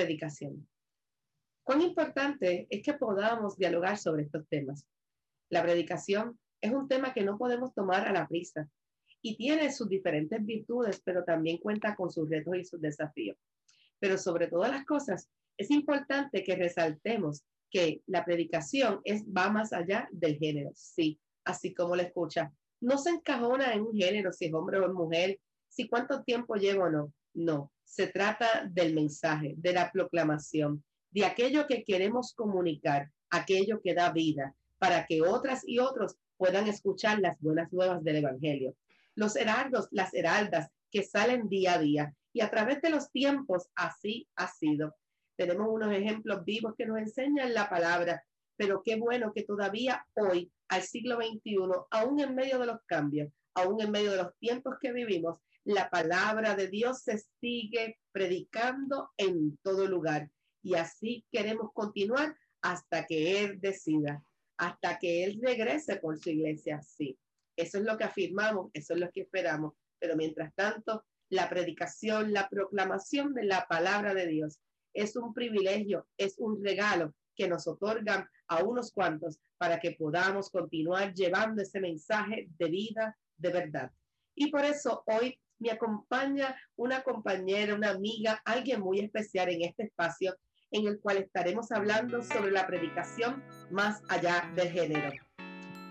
predicación. Cuán importante es que podamos dialogar sobre estos temas. La predicación es un tema que no podemos tomar a la prisa y tiene sus diferentes virtudes, pero también cuenta con sus retos y sus desafíos. Pero sobre todas las cosas, es importante que resaltemos que la predicación es, va más allá del género, sí, así como la escucha. No se encajona en un género, si es hombre o mujer, si cuánto tiempo llevo o no. No, se trata del mensaje, de la proclamación, de aquello que queremos comunicar, aquello que da vida, para que otras y otros puedan escuchar las buenas nuevas del Evangelio. Los heraldos, las heraldas que salen día a día. Y a través de los tiempos así ha sido. Tenemos unos ejemplos vivos que nos enseñan la palabra, pero qué bueno que todavía hoy, al siglo XXI, aún en medio de los cambios, aún en medio de los tiempos que vivimos, la palabra de Dios se sigue predicando en todo lugar. Y así queremos continuar hasta que Él decida, hasta que Él regrese por su iglesia. Sí, eso es lo que afirmamos, eso es lo que esperamos. Pero mientras tanto, la predicación, la proclamación de la palabra de Dios es un privilegio, es un regalo que nos otorgan a unos cuantos para que podamos continuar llevando ese mensaje de vida, de verdad. Y por eso hoy me acompaña una compañera, una amiga, alguien muy especial en este espacio en el cual estaremos hablando sobre la predicación más allá del género.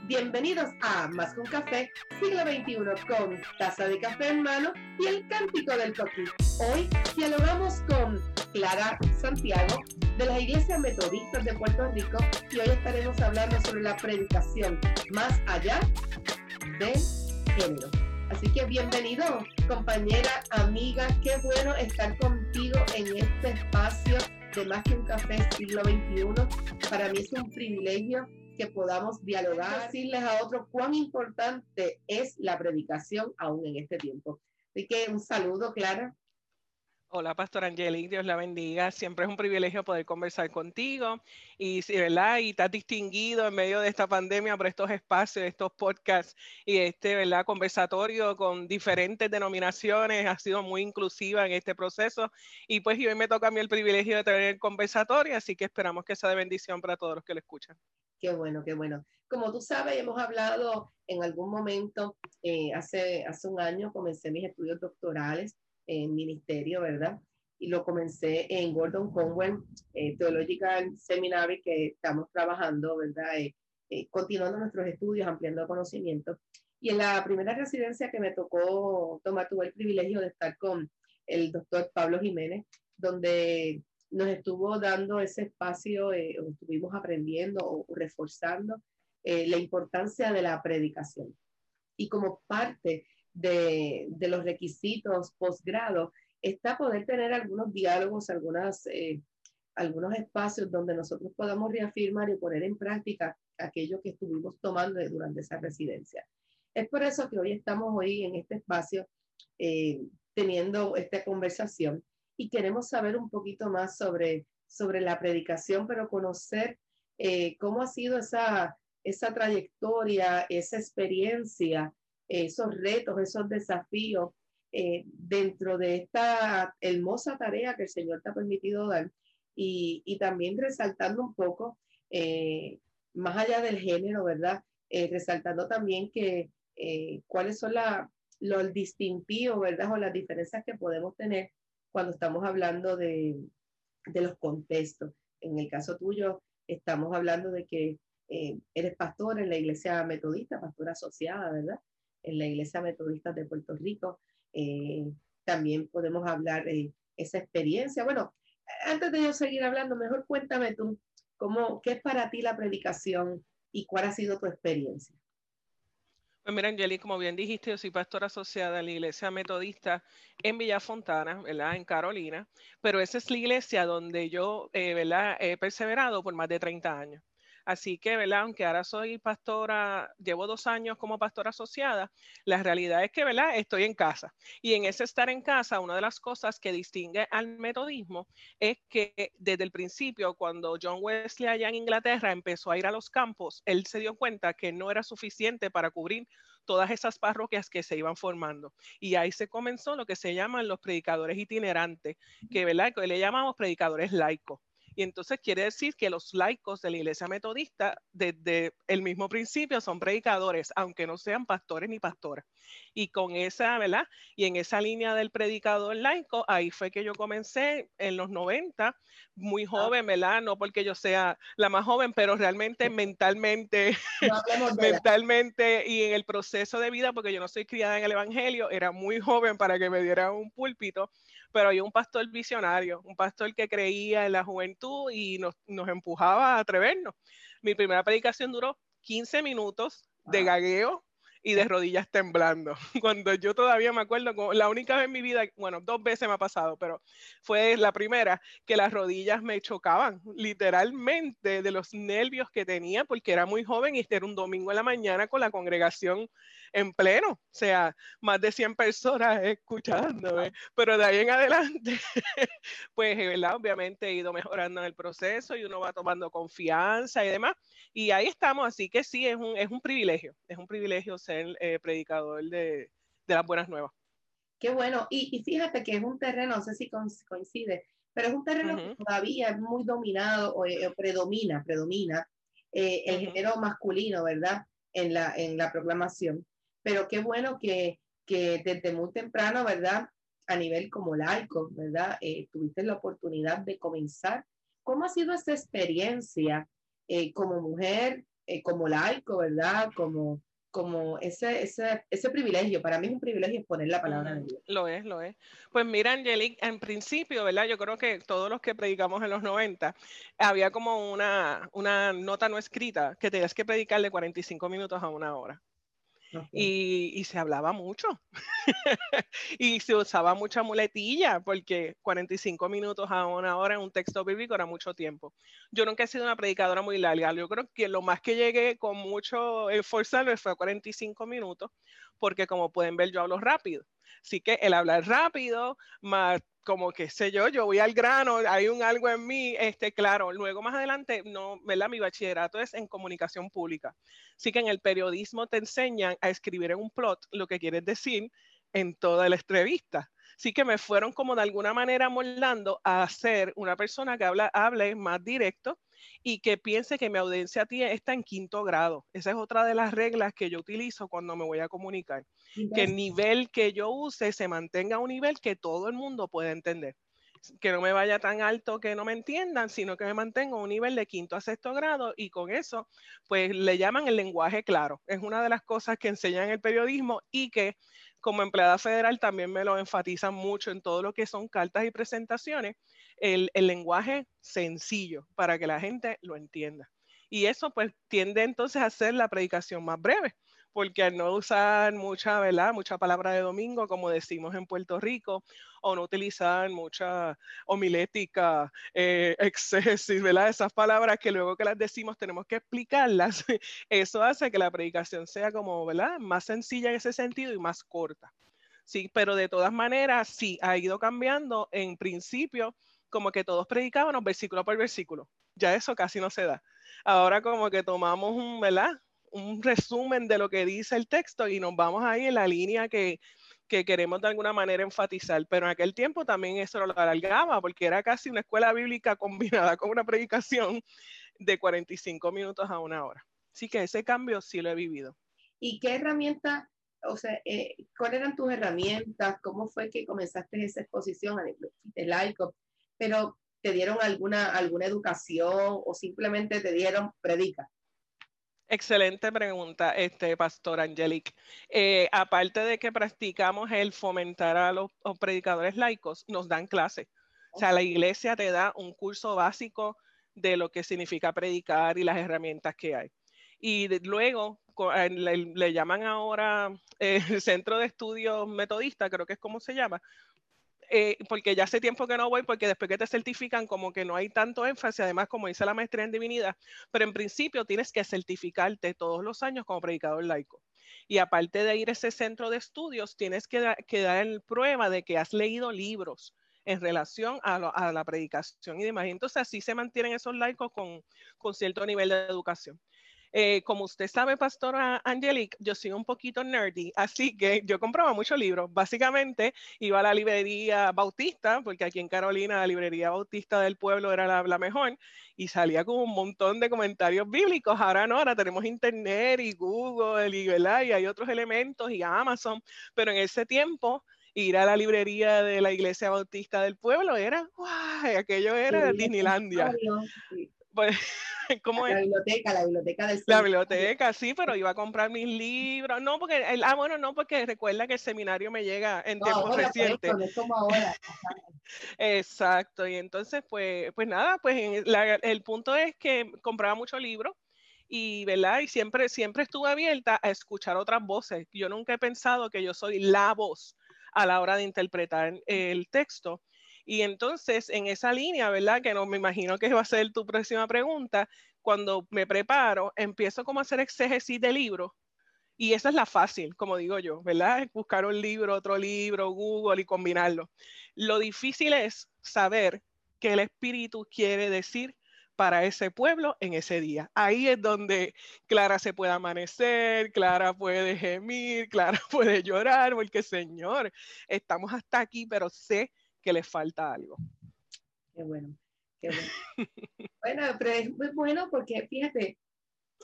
Bienvenidos a Más que un café, siglo XXI, con taza de café en mano y el cántico del toqui. Hoy dialogamos con Clara Santiago de las iglesias metodistas de Puerto Rico y hoy estaremos hablando sobre la predicación más allá del género. Así que bienvenido, compañera, amiga, qué bueno estar contigo en este espacio de más que un café siglo XXI. Para mí es un privilegio que podamos dialogar, decirles a otros cuán importante es la predicación aún en este tiempo. Así que un saludo, Clara. Hola, Pastor Angeli, Dios la bendiga. Siempre es un privilegio poder conversar contigo y, ¿verdad? Y estás distinguido en medio de esta pandemia por estos espacios, estos podcasts y este, ¿verdad? Conversatorio con diferentes denominaciones. Ha sido muy inclusiva en este proceso y pues hoy me toca a mí el privilegio de tener el conversatorio, así que esperamos que sea de bendición para todos los que lo escuchan. Qué bueno, qué bueno. Como tú sabes, hemos hablado en algún momento, eh, hace, hace un año comencé mis estudios doctorales en ministerio, ¿verdad? Y lo comencé en Gordon Conwell eh, Theological Seminary, que estamos trabajando, ¿verdad? Eh, eh, continuando nuestros estudios, ampliando conocimiento. Y en la primera residencia que me tocó tomar, tuve el privilegio de estar con el doctor Pablo Jiménez, donde nos estuvo dando ese espacio, estuvimos aprendiendo o reforzando la importancia de la predicación. Y como parte de, los requisitos posgrado está poder tener algunos diálogos, algunas, eh, algunos espacios donde nosotros podamos reafirmar y poner en práctica aquello que estuvimos tomando durante esa residencia. Es por eso que hoy estamos hoy en este espacio eh, teniendo esta conversación y queremos saber un poquito más sobre, sobre la predicación, pero conocer eh, cómo ha sido esa, esa trayectoria, esa experiencia esos retos, esos desafíos eh, dentro de esta hermosa tarea que el Señor te ha permitido dar y, también resaltando un poco, eh, más allá del género, ¿verdad? Eh, resaltando también que cuáles son la, los distintivos, ¿verdad? O las diferencias que podemos tener cuando estamos hablando de, de los contextos. En el caso tuyo, estamos hablando de que eres pastor en la iglesia metodista, pastora asociada, ¿verdad? En la Iglesia Metodista de Puerto Rico. Eh, también podemos hablar de esa experiencia. Bueno, antes de yo seguir hablando, mejor cuéntame tú, cómo, ¿qué es para ti la predicación y cuál ha sido tu experiencia? Pues mira, Angeli, como bien dijiste, yo soy pastora asociada a la iglesia metodista en Villa Fontana, ¿verdad? En Carolina, pero esa es la iglesia donde yo, eh, ¿verdad? He perseverado por más de 30 años. Así que, ¿verdad? Aunque ahora soy pastora, llevo dos años como pastora asociada, la realidad es que, ¿verdad? Estoy en casa. Y en ese estar en casa, una de las cosas que distingue al metodismo es que desde el principio, cuando John Wesley allá en Inglaterra empezó a ir a los campos, él se dio cuenta que no era suficiente para cubrir todas esas parroquias que se iban formando. Y ahí se comenzó lo que se llaman los predicadores itinerantes, que, ¿verdad? que le llamamos predicadores laicos. Y entonces quiere decir que los laicos de la iglesia metodista, desde el mismo principio, son predicadores, aunque no sean pastores ni pastoras. Y con esa, ¿verdad? Y en esa línea del predicador laico, ahí fue que yo comencé en los 90, muy ah. joven, ¿verdad? No porque yo sea la más joven, pero realmente mentalmente, mentalmente y en el proceso de vida, porque yo no soy criada en el Evangelio, era muy joven para que me diera un púlpito pero hay un pastor visionario, un pastor que creía en la juventud y nos, nos empujaba a atrevernos. Mi primera predicación duró 15 minutos de gagueo y de rodillas temblando. Cuando yo todavía me acuerdo, la única vez en mi vida, bueno, dos veces me ha pasado, pero fue la primera que las rodillas me chocaban, literalmente de los nervios que tenía, porque era muy joven y este era un domingo en la mañana con la congregación en pleno, o sea, más de 100 personas escuchándome, pero de ahí en adelante, pues, ¿verdad? Obviamente he ido mejorando en el proceso y uno va tomando confianza y demás, y ahí estamos, así que sí, es un, es un privilegio, es un privilegio ser eh, predicador de, de, las buenas nuevas. Qué bueno, y, y, fíjate que es un terreno, no sé si coincide, pero es un terreno que todavía es muy dominado o, eh, predomina, predomina eh, el género masculino, ¿verdad? En la, en la proclamación pero qué bueno que, que desde muy temprano, ¿verdad? A nivel como laico, ¿verdad? Eh, tuviste la oportunidad de comenzar. ¿Cómo ha sido esa experiencia eh, como mujer, eh, como laico, ¿verdad? Como, como ese, ese, ese privilegio, para mí es un privilegio exponer la palabra de Dios. Lo es, lo es. Pues mira, Angelique, en principio, ¿verdad? Yo creo que todos los que predicamos en los 90, había como una, una nota no escrita que tenías que predicar de 45 minutos a una hora. Y, se hablaba mucho. y se usaba mucha muletilla, porque 45 minutos a una hora en un texto bíblico era mucho tiempo. Yo nunca he sido una predicadora muy larga. Yo creo que lo más que llegué con mucho esfuerzo fue a 45 minutos, porque como pueden ver, yo hablo rápido. Así que el hablar rápido, más como que sé yo, yo voy al grano, hay un algo en mí, este, claro, luego más adelante, no, ¿verdad? Mi bachillerato es en comunicación pública. Así que en el periodismo te enseñan a escribir en un plot lo que quieres decir en toda la entrevista. Así que me fueron como de alguna manera moldando a ser una persona que habla, hable más directo y que piense que mi audiencia está en quinto grado. Esa es otra de las reglas que yo utilizo cuando me voy a comunicar. Que el nivel que yo use se mantenga a un nivel que todo el mundo pueda entender. Que no me vaya tan alto que no me entiendan, sino que me mantenga a un nivel de quinto a sexto grado y con eso, pues le llaman el lenguaje claro. Es una de las cosas que enseñan el periodismo y que como empleada federal también me lo enfatizan mucho en todo lo que son cartas y presentaciones, el, lenguaje sencillo para que la gente lo entienda. Y eso pues tiende entonces a ser la predicación más breve, porque al no usar mucha, ¿verdad? Mucha palabra de domingo, como decimos en Puerto Rico, o no utilizar mucha homilética, eh, excesis, ¿verdad? Esas palabras que luego que las decimos tenemos que explicarlas, eso hace que la predicación sea como, ¿verdad? Más sencilla en ese sentido y más corta. Sí, pero de todas maneras, sí, ha ido cambiando. En principio, como que todos predicábamos versículo por versículo. Ya eso casi no se da. Ahora como que tomamos un, ¿verdad? un resumen de lo que dice el texto y nos vamos ahí en la línea que, que queremos de alguna manera enfatizar. Pero en aquel tiempo también eso lo alargaba porque era casi una escuela bíblica combinada con una predicación de 45 minutos a una hora. Así que ese cambio sí lo he vivido. ¿Y qué herramientas, o sea, eh, cuáles eran tus herramientas? ¿Cómo fue que comenzaste esa exposición de laico? Pero te dieron alguna, alguna educación o simplemente te dieron predica? Excelente pregunta, este Pastor Angelic. Eh, aparte de que practicamos el fomentar a los, predicadores laicos, nos dan clases. O sea, la iglesia te da un curso básico de lo que significa predicar y las herramientas que hay. Y luego eh, le, llaman ahora eh, el Centro de Estudios Metodista, creo que es como se llama, eh, porque ya hace tiempo que no voy, porque después que te certifican, como que no hay tanto énfasis, además, como dice la maestría en divinidad, pero en principio tienes que certificarte todos los años como predicador laico. Y aparte de ir a ese centro de estudios, tienes que, dar prueba de que has leído libros en relación a, la predicación y demás. Entonces, así se mantienen esos laicos con, con cierto nivel de educación. Eh, como usted sabe, Pastora Angelique, yo soy un poquito nerdy, así que yo compraba muchos libros. Básicamente iba a la librería Bautista, porque aquí en Carolina la librería Bautista del pueblo era la, mejor, y salía con un montón de comentarios bíblicos. Ahora no, ahora tenemos internet y Google y, y hay otros elementos y Amazon, pero en ese tiempo ir a la librería de la iglesia bautista del pueblo era, ¡guau! aquello era Disneylandia. Pues, ¿cómo la biblioteca, la biblioteca del La biblioteca, sí, pero iba a comprar mis libros. No, porque, el, ah, bueno, no, porque recuerda que el seminario me llega en tiempos recientes. es como ahora. Exacto, y entonces, pues, pues nada, pues el punto es que compraba muchos libros y, ¿verdad? Y siempre, siempre estuve abierta a escuchar otras voces. Yo nunca he pensado que yo soy la voz a la hora de interpretar el texto. Y entonces, en esa línea, ¿verdad? Que no me imagino que va a ser tu próxima pregunta, cuando me preparo, empiezo como a hacer exégesis de libros. Y esa es la fácil, como digo yo, ¿verdad? Buscar un libro, otro libro, Google y combinarlo. Lo difícil es saber qué el espíritu quiere decir para ese pueblo en ese día. Ahí es donde Clara se puede amanecer, Clara puede gemir, Clara puede llorar, porque Señor, estamos hasta aquí, pero sé que le falta algo. Qué bueno, qué bueno. bueno, pero es muy bueno porque fíjate,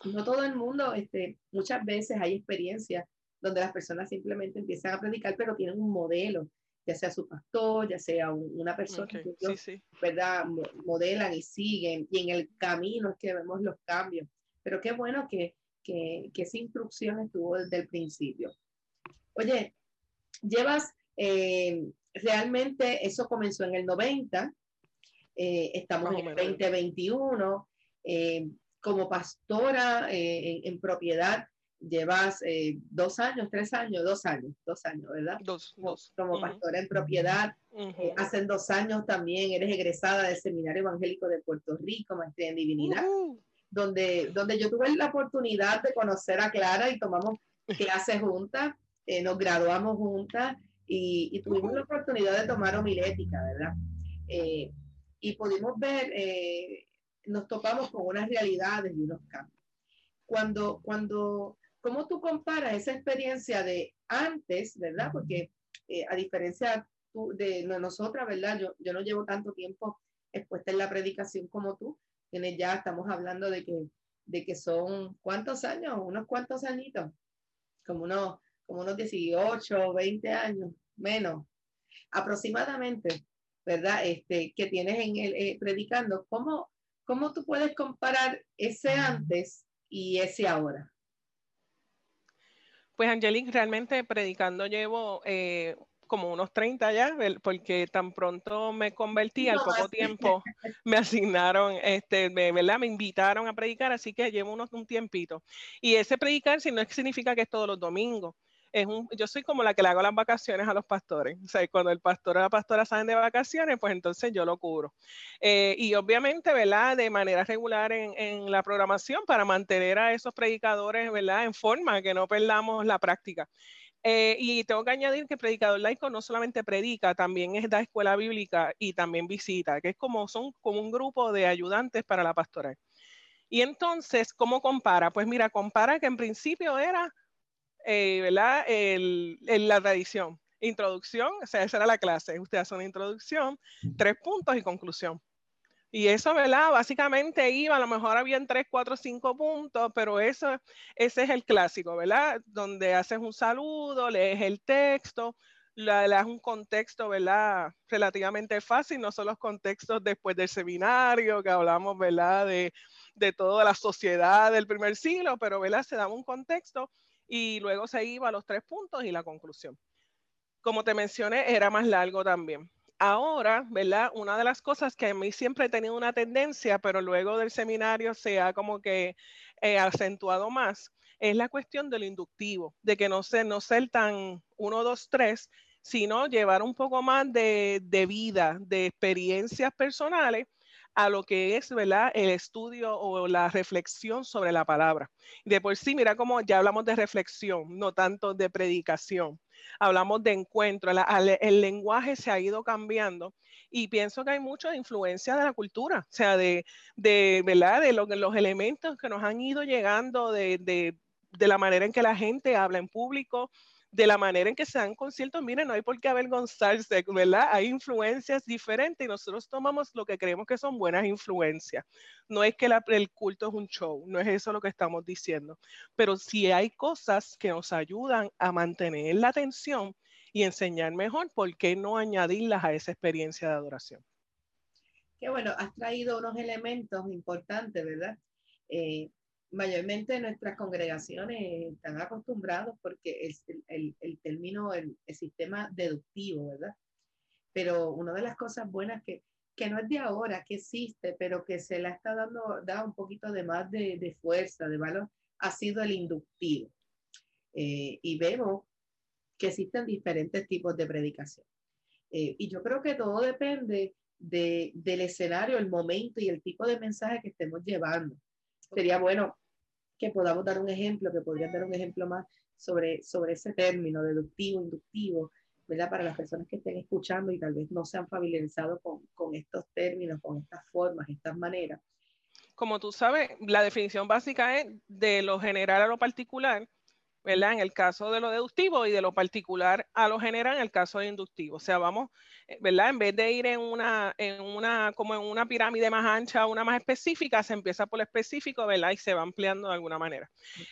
no todo el mundo, este, muchas veces hay experiencias donde las personas simplemente empiezan a predicar, pero tienen un modelo ya sea su pastor, ya sea una persona que ¿verdad? Modelan y siguen, y en el camino es que vemos los cambios. Pero qué bueno que, que, que esa instrucción estuvo desde el principio. Oye, llevas, eh, realmente eso comenzó en el 90, eh, estamos en el 2021, eh, como pastora en propiedad, llevas eh, dos años, tres años, dos años, dos años, ¿verdad? Dos, dos. Como pastora en propiedad. Eh, hace dos años también eres egresada del Seminario Evangélico de Puerto Rico, maestría en divinidad, donde, donde yo tuve la oportunidad de conocer a Clara y tomamos clases juntas, eh, nos graduamos juntas y, y tuvimos la oportunidad de tomar homilética, ¿verdad? y pudimos ver, nos topamos con unas realidades y unos cambios. Cuando, cuando ¿Cómo tú comparas esa experiencia de antes, verdad? Porque eh, a diferencia de nosotras, ¿verdad? Yo, yo no llevo tanto tiempo expuesta en la predicación como tú. Tienes ya, estamos hablando de que, de que son, ¿cuántos años? Unos cuantos añitos. Como unos, como unos 18, 20 años, menos. Aproximadamente, ¿verdad? Este, que tienes en el, eh, predicando. ¿Cómo, ¿Cómo tú puedes comparar ese antes y ese ahora? Pues Angelique, realmente predicando llevo eh, como unos 30 ya, porque tan pronto me convertí, al poco tiempo me asignaron, este, me, ¿verdad? Me invitaron a predicar, así que llevo unos, un tiempito. Y ese predicar si no significa que es todos los domingos yo soy como la que le hago las vacaciones a los pastores. O sea, cuando el pastor o la pastora salen de vacaciones, pues entonces yo lo cubro. Eh, y obviamente, ¿verdad? De manera regular en, la programación para mantener a esos predicadores, ¿verdad? En forma, que no perdamos la práctica. Eh, y tengo que añadir que el predicador laico no solamente predica, también es da escuela bíblica y también visita, que es como son como un grupo de ayudantes para la pastoral. Y entonces, ¿cómo compara? Pues mira, compara que en principio era eh, ¿verdad? El, la tradición. Introducción, o sea, esa era la clase. Usted hace una introducción, tres puntos y conclusión. Y eso, ¿verdad? Básicamente iba, a lo mejor habían tres, cuatro, cinco puntos, pero eso, ese es el clásico, ¿verdad? Donde haces un saludo, lees el texto, le das un contexto, ¿verdad? Relativamente fácil, no son los contextos después del seminario, que hablamos, ¿verdad? De, de toda la sociedad del primer siglo, pero, ¿verdad? Se da un contexto y luego se iba a los tres puntos y la conclusión. Como te mencioné, era más largo también. Ahora, ¿verdad? Una de las cosas que a mí siempre he tenido una tendencia, pero luego del seminario se ha como que eh, acentuado más, es la cuestión del inductivo, de que no ser, no ser tan uno, dos, tres, sino llevar un poco más de, de vida, de experiencias personales a lo que es, ¿verdad? El estudio o la reflexión sobre la palabra. De por sí, mira cómo ya hablamos de reflexión, no tanto de predicación. Hablamos de encuentro, el lenguaje se ha ido cambiando y pienso que hay mucha influencia de la cultura, o sea, de, de ¿verdad? De los elementos que nos han ido llegando de, de, de la manera en que la gente habla en público, de la manera en que se dan conciertos, miren, no hay por qué avergonzarse, ¿verdad? Hay influencias diferentes y nosotros tomamos lo que creemos que son buenas influencias. No es que el culto es un show, no es eso lo que estamos diciendo, pero si hay cosas que nos ayudan a mantener la atención y enseñar mejor, ¿por qué no añadirlas a esa experiencia de adoración? Qué bueno, has traído unos elementos importantes, ¿verdad? Eh, mayormente nuestras congregaciones están acostumbrados porque es el, el, término, el, sistema deductivo, ¿verdad? Pero una de las cosas buenas que, que no es de ahora, que existe, pero que se le está dando da un poquito de más de, de fuerza, de valor, ha sido el inductivo. Eh, y vemos que existen diferentes tipos de predicación. Eh, y yo creo que todo depende de, del escenario, el momento y el tipo de mensaje que estemos llevando. Sería bueno que podamos dar un ejemplo, que podrían dar un ejemplo más sobre, sobre ese término deductivo, inductivo, ¿verdad? Para las personas que estén escuchando y tal vez no se han familiarizado con, con estos términos, con estas formas, estas maneras. Como tú sabes, la definición básica es de lo general a lo particular, ¿verdad? En el caso de lo deductivo y de lo particular a lo general en el caso de inductivo. O sea, vamos, eh, ¿verdad? En vez de ir en una, en una, como en una pirámide más ancha, una más específica, se empieza por lo específico, ¿verdad? Y se va ampliando de alguna manera.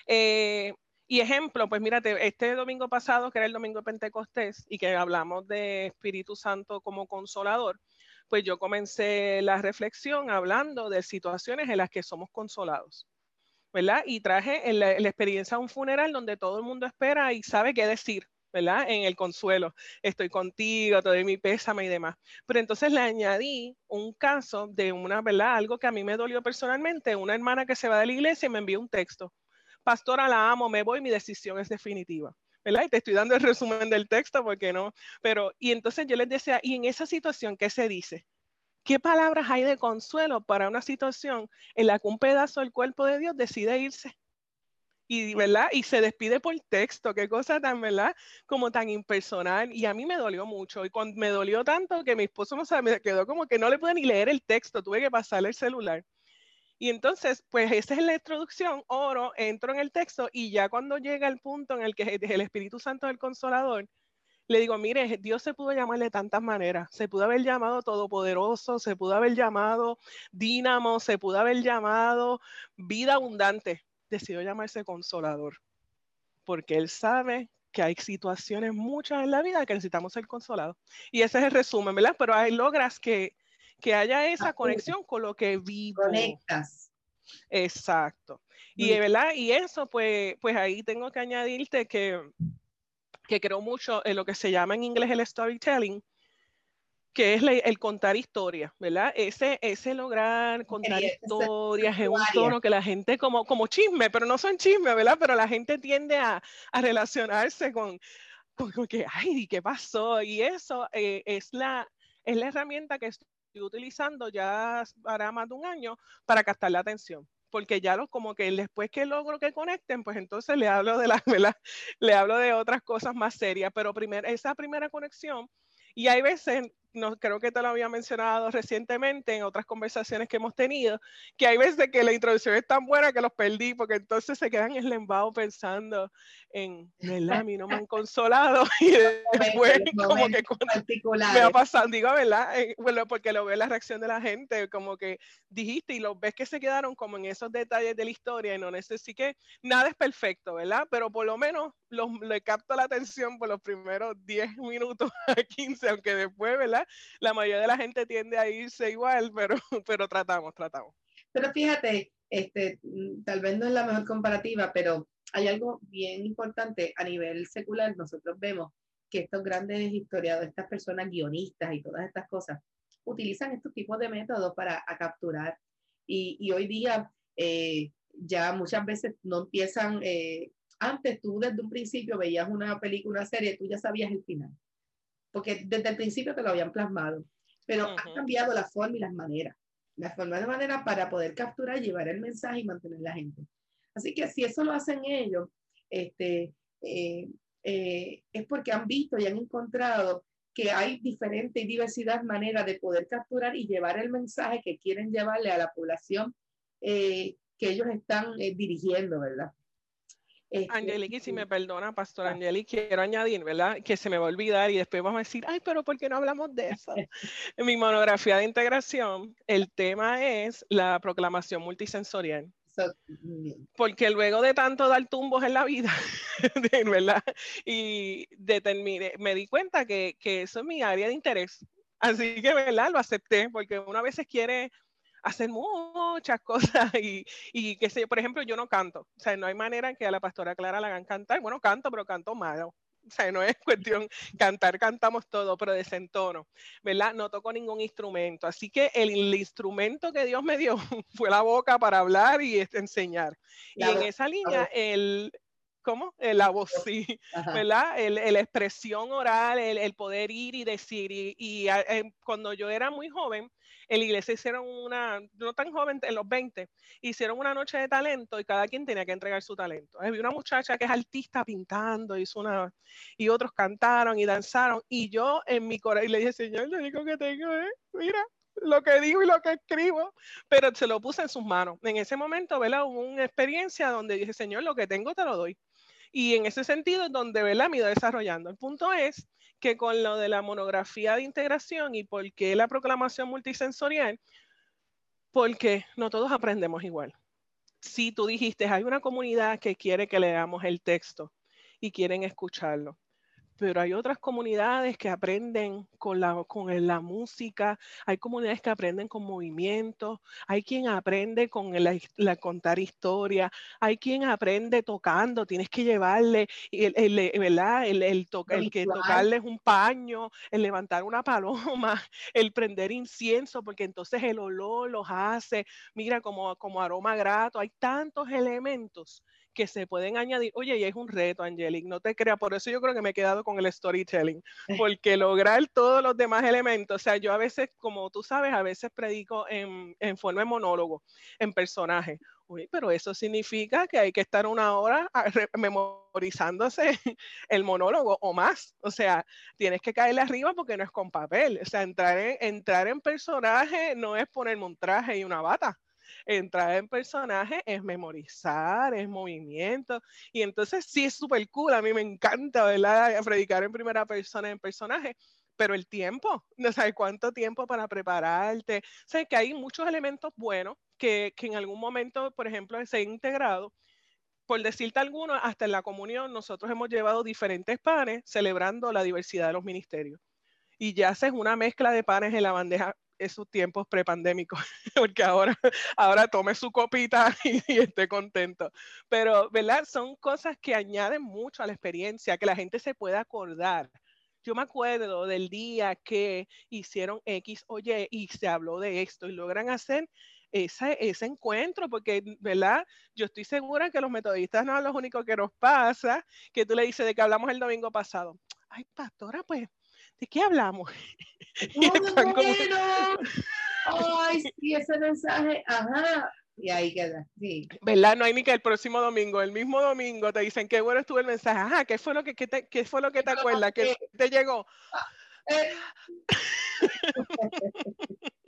Eh, y ejemplo, pues mírate, este domingo pasado, que era el domingo de Pentecostés, y que hablamos de Espíritu Santo como consolador, pues yo comencé la reflexión hablando de situaciones en las que somos consolados. ¿Verdad? Y traje la, experiencia de un funeral donde todo el mundo espera y sabe qué decir, ¿verdad? En el consuelo. Estoy contigo, te doy mi pésame y demás. Pero entonces le añadí un caso de una, ¿verdad? Algo que a mí me dolió personalmente, una hermana que se va de la iglesia y me envió un texto. Pastora, la amo, me voy, mi decisión es definitiva. ¿verdad? Y te estoy dando el resumen del texto porque no, pero, y entonces yo les decía, y en esa situación, ¿qué se dice? ¿Qué palabras hay de consuelo para una situación en la que un pedazo del cuerpo de Dios decide irse? Y, ¿verdad? y se despide por texto, qué cosa tan, ¿verdad? Como tan impersonal. Y a mí me dolió mucho. Y cuando, me dolió tanto que mi esposo no sabe, me quedó como que no le pude ni leer el texto, tuve que pasarle el celular. Y entonces, pues esa es la introducción, oro, entro en el texto y ya cuando llega el punto en el que el Espíritu Santo es el consolador, le digo, mire, Dios se pudo llamar de tantas maneras. Se pudo haber llamado Todopoderoso, se pudo haber llamado Dínamo, se pudo haber llamado Vida Abundante. Decidió llamarse Consolador, porque Él sabe que hay situaciones muchas en la vida que necesitamos ser consolados. Y ese es el resumen, ¿verdad? Pero ahí logras que, que haya esa conexión con lo que vivo. Conectas. Exacto. Y, ¿verdad? y eso, pues, pues ahí tengo que añadirte que que creo mucho en lo que se llama en inglés el storytelling, que es el contar historias, ¿verdad? Ese, ese lograr contar historias en un tono que la gente como, como chisme, pero no son chismes, ¿verdad? Pero la gente tiende a, a relacionarse con, con, que, ay, ¿qué pasó? Y eso eh, es, la, es la herramienta que estoy utilizando ya hará más de un año para captar la atención porque ya los como que después que logro que conecten, pues entonces le hablo de la, le hablo de otras cosas más serias, pero primer, esa primera conexión, y hay veces no, creo que te lo había mencionado recientemente en otras conversaciones que hemos tenido, que hay veces que la introducción es tan buena que los perdí, porque entonces se quedan en el embado pensando en, ¿verdad? A mí no me han consolado y después como que me va pasando, digo, ¿verdad? Eh, bueno, porque lo ve la reacción de la gente, como que dijiste y los ves que se quedaron como en esos detalles de la historia y no necesito que nada es perfecto, ¿verdad? Pero por lo menos los, le capto la atención por los primeros 10 minutos a 15, aunque después, ¿verdad? La mayoría de la gente tiende a irse igual, pero, pero tratamos, tratamos. Pero fíjate, este, mm, tal vez no es la mejor comparativa, pero hay algo bien importante a nivel secular. Nosotros vemos que estos grandes historiadores, estas personas guionistas y todas estas cosas, utilizan estos tipos de métodos para capturar. Y, y, hoy día eh, ya muchas veces no empiezan, eh, antes tú desde un principio veías una película, una serie, tú ya sabías el final porque desde el principio te lo habían plasmado, pero ha cambiado la forma y las maneras. la forma de manera para poder capturar, llevar el mensaje y mantener la gente. Así que si eso lo hacen ellos, este, eh, eh, es porque han visto y han encontrado que hay diferente y diversidad maneras de poder capturar y llevar el mensaje que quieren llevarle a la población eh, que ellos están dirigiendo, ¿verdad? Este, Angelique, si me perdona, Pastor ah. Angelique, quiero añadir, ¿verdad? Que se me va a olvidar y después vamos a decir, ay, pero ¿por qué no hablamos de eso? en mi monografía de integración, el tema es la proclamación multisensorial. Porque luego de tanto dar tumbos en la vida, ¿verdad? Y determiné, me di cuenta que, que eso es mi área de interés. Así que, ¿verdad? Lo acepté, porque una vez quiere hacer muchas cosas y, y que sé, por ejemplo, yo no canto, o sea, no hay manera en que a la pastora Clara la hagan cantar, bueno, canto, pero canto malo. O sea, no es cuestión cantar, cantamos todo, pero desentono, ¿verdad? No toco ningún instrumento. Así que el, instrumento que Dios me dio fue la boca para hablar y este, enseñar. y en esa línea, el, ¿cómo? Eh, la voz, sí, ¿verdad? El, la expresión oral, el, poder ir y decir. Y, y eh, cuando yo era muy joven, en la iglesia hicieron una, no tan joven, en los 20, hicieron una noche de talento y cada quien tenía que entregar su talento. Había una muchacha que es artista pintando, hizo una, y otros cantaron y danzaron. Y yo en mi corazón le dije, Señor, lo único que tengo es, mira, lo que digo y lo que escribo, pero se lo puse en sus manos. En ese momento, ¿verdad? Hubo una experiencia donde dije, Señor, lo que tengo te lo doy. Y en ese sentido es donde, ¿verdad? Me ido desarrollando. El punto es que con lo de la monografía de integración y por qué la proclamación multisensorial, porque no todos aprendemos igual. Si tú dijiste, hay una comunidad que quiere que leamos el texto y quieren escucharlo, pero hay otras comunidades que aprenden con la, con la música, hay comunidades que aprenden con movimiento, hay quien aprende con la, contar historia, hay quien aprende tocando, tienes que llevarle, el, el, ¿verdad? El, el, el que tocarle un paño, el levantar una paloma, el prender incienso, porque entonces el olor los hace, mira, como, como aroma grato, hay tantos elementos que se pueden añadir. Oye, y es un reto, Angelic, no te creas. Por eso yo creo que me he quedado con el storytelling, porque lograr todos los demás elementos, o sea, yo a veces, como tú sabes, a veces predico en, en forma de monólogo, en personaje. Uy, pero eso significa que hay que estar una hora memorizándose el monólogo o más. O sea, tienes que caerle arriba porque no es con papel. O sea, entrar en, entrar en personaje no es ponerme un traje y una bata entrar en personaje es memorizar, es movimiento. Y entonces sí es súper cool. A mí me encanta, ¿verdad? Predicar en primera persona en personaje. Pero el tiempo, no sabes cuánto tiempo para prepararte. O que hay muchos elementos buenos que, que en algún momento, por ejemplo, se han integrado por decirte alguno, hasta en la comunión nosotros hemos llevado diferentes panes celebrando la diversidad de los ministerios. Y ya haces una mezcla de panes en la bandeja esos tiempos prepandémicos, porque ahora, ahora tome su copita y, esté contento. Pero, ¿verdad? Son cosas que añaden mucho a la experiencia, que la gente se pueda acordar. Yo me acuerdo del día que hicieron X, oye, y se habló de esto y logran hacer ese, ese encuentro, porque, ¿verdad? Yo estoy segura que los metodistas no son los únicos que nos pasa, que tú le dices de que hablamos el domingo pasado. Ay, pastora, pues ¿de qué hablamos? Ay, sí, ese mensaje, ajá. Y ahí queda, sí. ¿Verdad? No hay ni que el próximo domingo, el mismo domingo te dicen qué bueno estuvo el mensaje. Ajá, ¿qué fue lo que, te, qué fue lo que te acuerdas? ¿Qué te llegó? Ah, eh.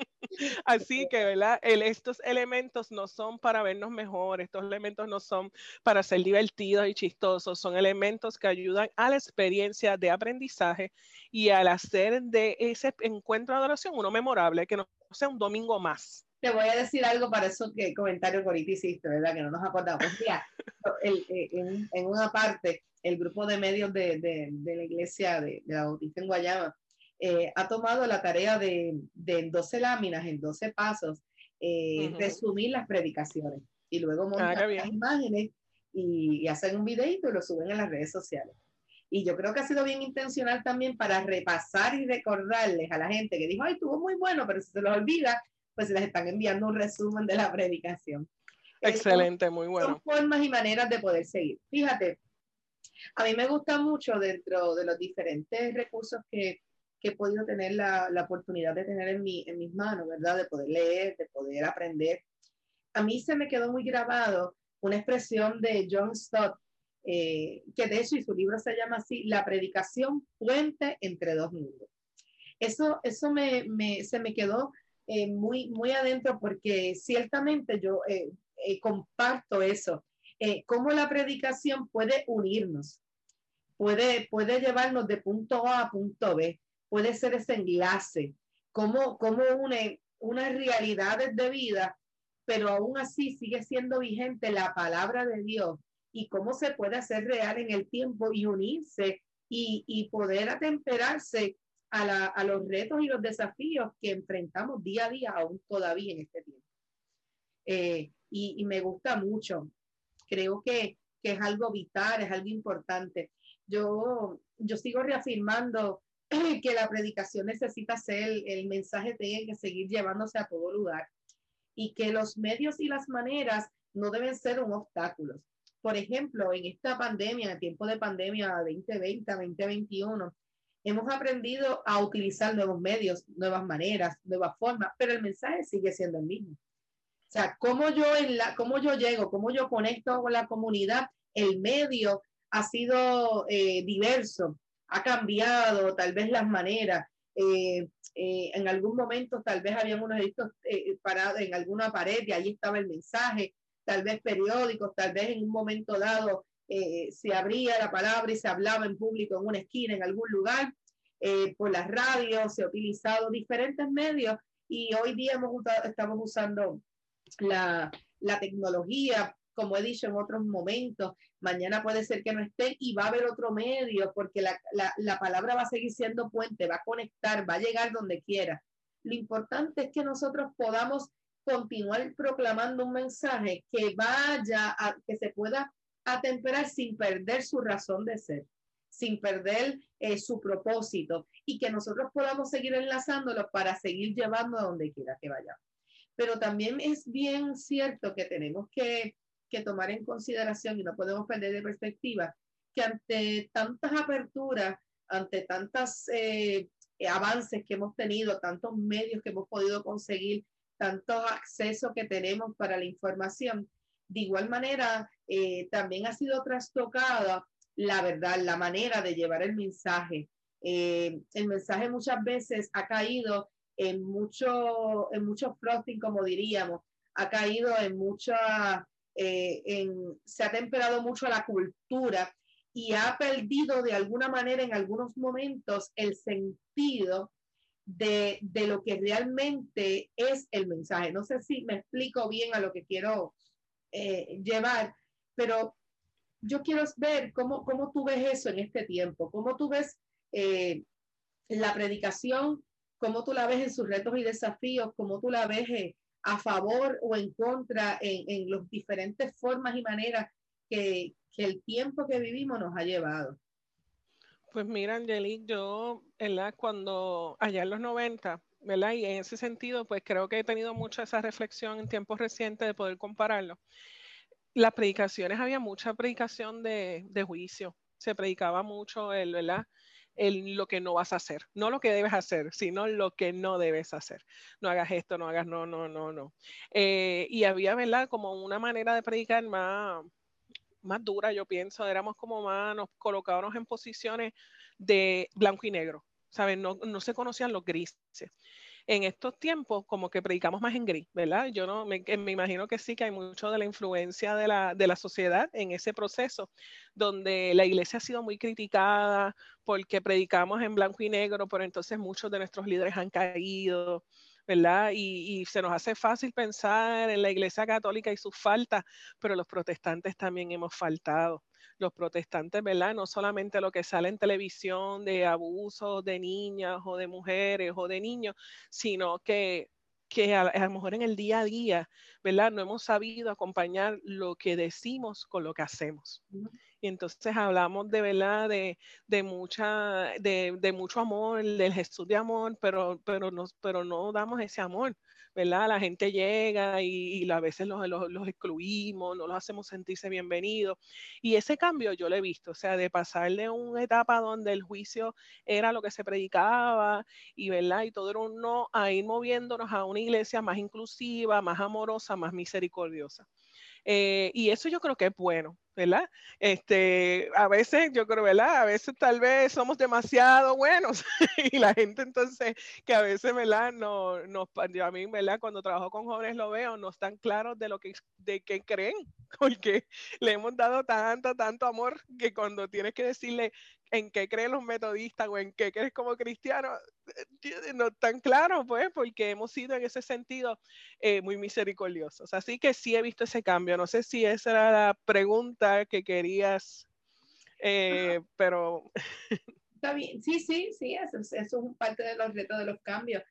Así que, ¿verdad? estos elementos no son para vernos mejor, estos elementos no son para ser divertidos y chistosos, son elementos que ayudan a la experiencia de aprendizaje y al hacer de ese encuentro de adoración uno memorable, que no sea un domingo más. Te voy a decir algo para eso que comentario que ahorita hiciste, ¿verdad? Que no nos acordamos. Pues eh, en, una parte, el grupo de medios de, de, la iglesia de, de la Bautista en Guayama eh, ha tomado la tarea de, en 12 láminas, en 12 pasos, eh, resumir las predicaciones y luego ah, montar las imágenes y, hacen un videito y lo suben a las redes sociales. Y yo creo que ha sido bien intencional también para repasar y recordarles a la gente que dijo, ay, estuvo muy bueno, pero si se los olvida, pues se les están enviando un resumen de la predicación. Excelente, muy bueno. Son formas y maneras de poder seguir. Fíjate, a mí me gusta mucho dentro de los diferentes recursos que, que he podido tener la, la oportunidad de tener en, mi, en mis manos, ¿verdad? De poder leer, de poder aprender. A mí se me quedó muy grabado una expresión de John Stott, eh, que de hecho, y su libro se llama así, La predicación puente entre dos mundos. Eso, eso me, me, se me quedó eh, muy, muy adentro porque ciertamente yo eh, comparto eso, cómo la predicación puede unirnos, puede, puede llevarnos de punto A a punto B, puede ser ese enlace, cómo, cómo une unas realidades de vida, pero aún así sigue siendo vigente la palabra de Dios y cómo se puede hacer real en el tiempo y unirse y, y poder atemperarse a, la, a, los retos y los desafíos que enfrentamos día a día aún todavía en este tiempo. Eh, y, y, me gusta mucho. Creo que, que, es algo vital, es algo importante. Yo, yo sigo reafirmando que la predicación necesita ser, el mensaje tiene que seguir llevándose a todo lugar y que los medios y las maneras no deben ser un obstáculo. Por ejemplo, en esta pandemia, en el tiempo de pandemia 2020, 2021, hemos aprendido a utilizar nuevos medios, nuevas maneras, nuevas formas, pero el mensaje sigue siendo el mismo. O sea, cómo yo, en la, cómo yo llego, cómo yo conecto con la comunidad, el medio ha sido eh, diverso, ha cambiado tal vez las maneras. Eh, eh, en algún momento tal vez habían unos edictos eh, parados en alguna pared y ahí estaba el mensaje, tal vez periódicos, tal vez en un momento dado se abría la palabra y se hablaba en público en una esquina, en algún lugar, por las radios, se ha utilizado diferentes medios y hoy día estamos usando la tecnología como he dicho en otros momentos, mañana puede ser que no esté y va a haber otro medio porque la, la, palabra va a seguir siendo puente, va a conectar, va a llegar donde quiera. Lo importante es que nosotros podamos continuar proclamando un mensaje que vaya a, que se pueda atemperar sin perder su razón de ser, sin perder eh, su propósito y que nosotros podamos seguir enlazándolo para seguir llevando a donde quiera que vayamos. Pero también es bien cierto que tenemos que que tomar en consideración y no podemos perder de perspectiva que ante tantas aperturas, ante tantos eh, avances que hemos tenido, tantos medios que hemos podido conseguir, tantos accesos que tenemos para la información, de igual manera eh, también ha sido trastocada la verdad, la manera de llevar el mensaje. Eh, el mensaje muchas veces ha caído en mucho, en mucho frosting, como diríamos, ha caído en mucha eh, se ha temperado mucho la cultura y ha perdido de alguna manera en algunos momentos el sentido de, lo que realmente es el mensaje. No sé si me explico bien a lo que quiero eh, llevar, pero yo quiero ver cómo, cómo tú ves eso en este tiempo, cómo tú ves eh, la predicación, cómo tú la ves en sus retos y desafíos, cómo tú la ves a favor o en contra en, en las diferentes formas y maneras que, que, el tiempo que vivimos nos ha llevado. Pues mira, Angelique, yo, ¿verdad? Cuando allá en los 90, ¿verdad? Y en ese sentido, pues creo que he tenido mucha esa reflexión en tiempos recientes de poder compararlo. Las predicaciones, había mucha predicación de, de juicio, se predicaba mucho el, ¿verdad? En lo que no vas a hacer, no lo que debes hacer, sino lo que no debes hacer. No hagas esto, no hagas, no, no, no, no. Eh, y había, ¿verdad? Como una manera de predicar más, más dura, yo pienso, éramos como más, nos colocábamos en posiciones de blanco y negro, ¿sabes? No, no se conocían los grises en estos tiempos como que predicamos más en gris, ¿verdad? Yo no me, imagino que sí que hay mucho de la influencia de la, de la sociedad en ese proceso, donde la iglesia ha sido muy criticada porque predicamos en blanco y negro, pero entonces muchos de nuestros líderes han caído. ¿verdad? Y, y, se nos hace fácil pensar en la Iglesia Católica y sus faltas, pero los protestantes también hemos faltado los protestantes, ¿verdad? No solamente lo que sale en televisión de abusos de niñas o de mujeres o de niños, sino que, que a, lo mejor en el día a día, ¿verdad? No hemos sabido acompañar lo que decimos con lo que hacemos. Y entonces hablamos de verdad de, de mucha, de, de, mucho amor, del Jesús de amor, pero, pero, nos, pero no damos ese amor ¿verdad? La gente llega y, a veces los, los, excluimos, no los hacemos sentirse bienvenidos. Y ese cambio yo lo he visto, o sea, de pasar de una etapa donde el juicio era lo que se predicaba y, ¿verdad? Y todo era un no, a ir moviéndonos a una iglesia más inclusiva, más amorosa, más misericordiosa. Eh, y eso yo creo que es bueno, ¿verdad? Este, a veces, yo creo, ¿verdad? A veces tal vez somos demasiado buenos y la gente entonces, que a veces, ¿verdad? No, no, a mí, ¿verdad? Cuando trabajo con jóvenes lo veo, no están claros de lo que, de qué creen, porque le hemos dado tanto, tanto amor que cuando tienes que decirle, en qué creen los metodistas o en qué crees como cristiano, eh, no tan claro, pues, porque hemos sido en ese sentido eh, muy misericordiosos. Así que sí he visto ese cambio. No sé si esa era la pregunta que querías, eh, pero... Está bien, sí, sí, sí, eso, es parte de los retos de los cambios.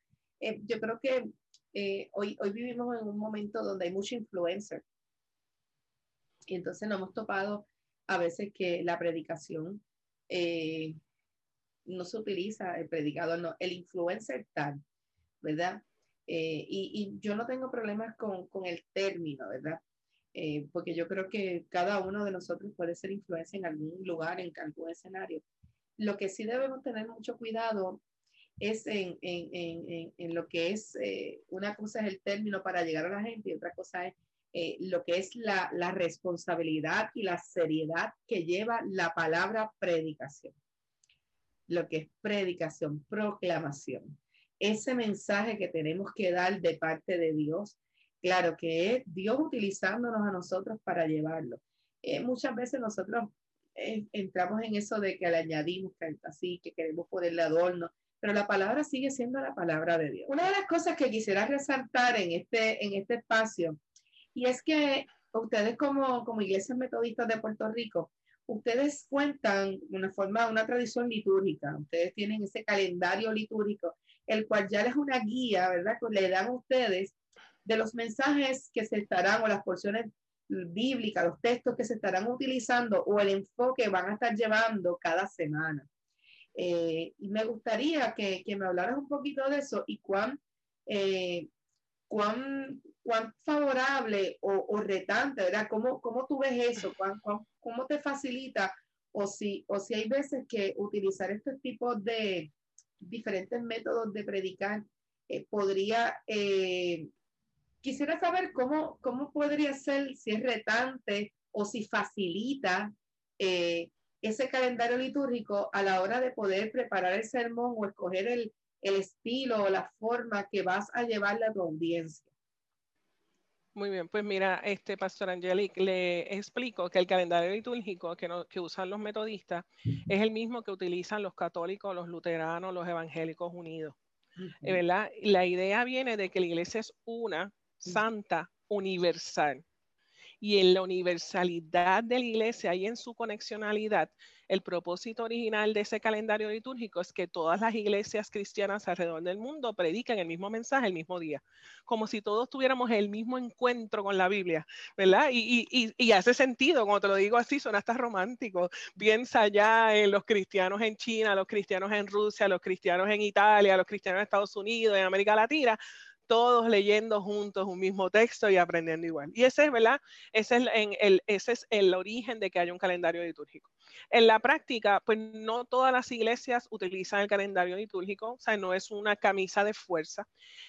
yo creo que hoy, hoy vivimos en un momento donde hay mucho influencer. Y entonces nos hemos topado a veces que la predicación eh, no se utiliza el predicador, no, el influencer tal, ¿verdad? Eh, y, yo no tengo problemas con, el término, ¿verdad? Eh, porque yo creo que cada uno de nosotros puede ser influencia en algún lugar, en algún escenario. Lo que sí debemos tener mucho cuidado es en, lo que es, una cosa es el término para llegar a la gente y otra cosa es eh, lo que es la, responsabilidad y la seriedad que lleva la palabra predicación. Lo que es predicación, proclamación. Ese mensaje que tenemos que dar de parte de Dios, claro que es Dios utilizándonos a nosotros para llevarlo. Eh, muchas veces nosotros eh, entramos en eso de que le añadimos así, que queremos ponerle adorno, pero la palabra sigue siendo la palabra de Dios. Una de las cosas que quisiera resaltar en este, en este espacio y es que ustedes como, como iglesias metodistas de Puerto Rico, ustedes cuentan una forma, una tradición litúrgica, ustedes tienen ese calendario litúrgico, el cual ya es una guía, ¿verdad? Que le dan a ustedes de los mensajes que se estarán o las porciones bíblicas, los textos que se estarán utilizando o el enfoque van a estar llevando cada semana. Eh, y me gustaría que, que, me hablaras un poquito de eso y cuán, eh, cuán cuán favorable o, retante, ¿verdad? ¿Cómo, ¿Cómo, tú ves eso? ¿Cuán, cómo te facilita? O si, o si hay veces que utilizar este tipo de diferentes métodos de predicar eh, podría... Eh, quisiera saber cómo, cómo podría ser, si es retante o si facilita eh, ese calendario litúrgico a la hora de poder preparar el sermón o escoger el, el estilo o la forma que vas a llevarle a tu audiencia. Muy bien, pues mira, este Pastor Angelic, le explico que el calendario litúrgico que, que usan los metodistas es el mismo que utilizan los católicos, los luteranos, los evangélicos unidos. ¿verdad? La idea viene de que la iglesia es una, santa, universal. Y en la universalidad de la iglesia y en su conexionalidad, el propósito original de ese calendario litúrgico es que todas las iglesias cristianas alrededor del mundo predican el mismo mensaje el mismo día, como si todos tuviéramos el mismo encuentro con la Biblia, ¿verdad? Y, y, hace sentido, cuando te lo digo así, suena hasta romántico. Piensa ya en los cristianos en China, los cristianos en Rusia, los cristianos en Italia, los cristianos en Estados Unidos, en América Latina, todos leyendo juntos un mismo texto y aprendiendo igual. Y ese es, ¿verdad? Ese es, el, ese es el origen de que haya un calendario litúrgico. En la práctica, pues no todas las iglesias utilizan el calendario litúrgico, o sea, no es una camisa de fuerza.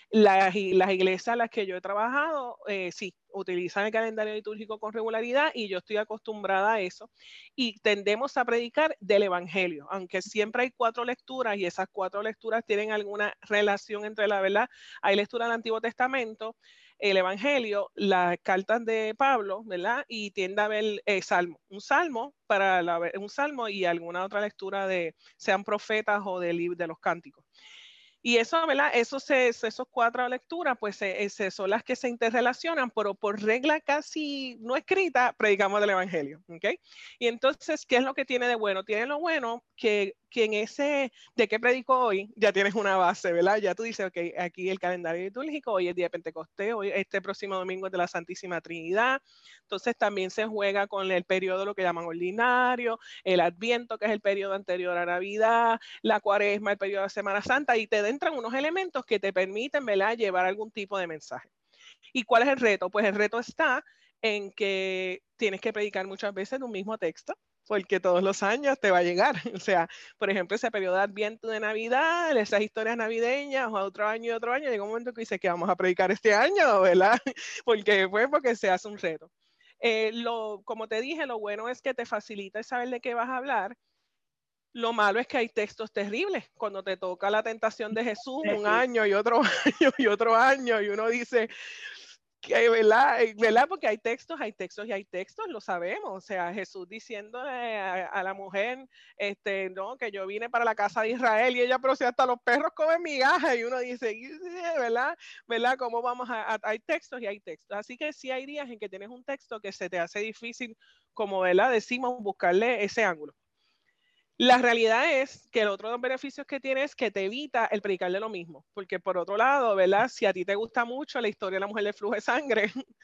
Las, las iglesias a las que yo he trabajado, eh, sí, utilizan el calendario litúrgico con regularidad y yo estoy acostumbrada a eso. Y tendemos a predicar del Evangelio, aunque siempre hay cuatro lecturas y esas cuatro lecturas tienen alguna relación entre la verdad. Hay lectura del Antiguo Testamento, el Evangelio, las cartas de Pablo, ¿verdad? Y tiende a ver el salmo, un salmo para un salmo y alguna otra lectura de sean profetas o de, de los cánticos. Y eso, ¿verdad? Esos, esos cuatro lecturas, pues son las que se interrelacionan, pero por regla casi no escrita, predicamos del Evangelio, ¿ok? Y entonces, ¿qué es lo que tiene de bueno? Tiene lo bueno que que en ese, de qué predico hoy, ya tienes una base, ¿verdad? Ya tú dices, ok, aquí el calendario litúrgico, hoy es día de Pentecostés, hoy este próximo domingo es de la Santísima Trinidad. Entonces también se juega con el periodo, lo que llaman ordinario, el Adviento, que es el periodo anterior a Navidad, la Cuaresma, el periodo de Semana Santa, y te entran unos elementos que te permiten, ¿verdad?, llevar algún tipo de mensaje. ¿Y cuál es el reto? Pues el reto está en que tienes que predicar muchas veces un mismo texto porque todos los años te va a llegar. O sea, por ejemplo, ese periodo de Adviento de Navidad, esas historias navideñas, o otro año y otro año, llega un momento que dice que vamos a predicar este año, ¿verdad? Porque fue porque se hace un reto. Eh, lo, como te dije, lo bueno es que te facilita saber de qué vas a hablar. Lo malo es que hay textos terribles. Cuando te toca la tentación de Jesús, un año y otro año y otro año, y uno dice, ¿verdad? Eh, ¿verdad? Porque hay textos, hay textos y hay textos, lo sabemos. O sea, Jesús diciéndole a, la mujer, este, no, que yo vine para la casa de Israel y ella, pero si hasta los perros comen migajas y uno dice, ¿verdad? ¿Verdad? ¿Cómo vamos a, hay textos y hay textos. Así que sí hay días en que tienes un texto que se te hace difícil, como, ¿verdad? Decimos, buscarle ese ángulo. La realidad es que el otro de los beneficios que tiene es que te evita el predicarle lo mismo, porque por otro lado, ¿verdad? Si a ti te gusta mucho la historia de la mujer de flujo de sangre,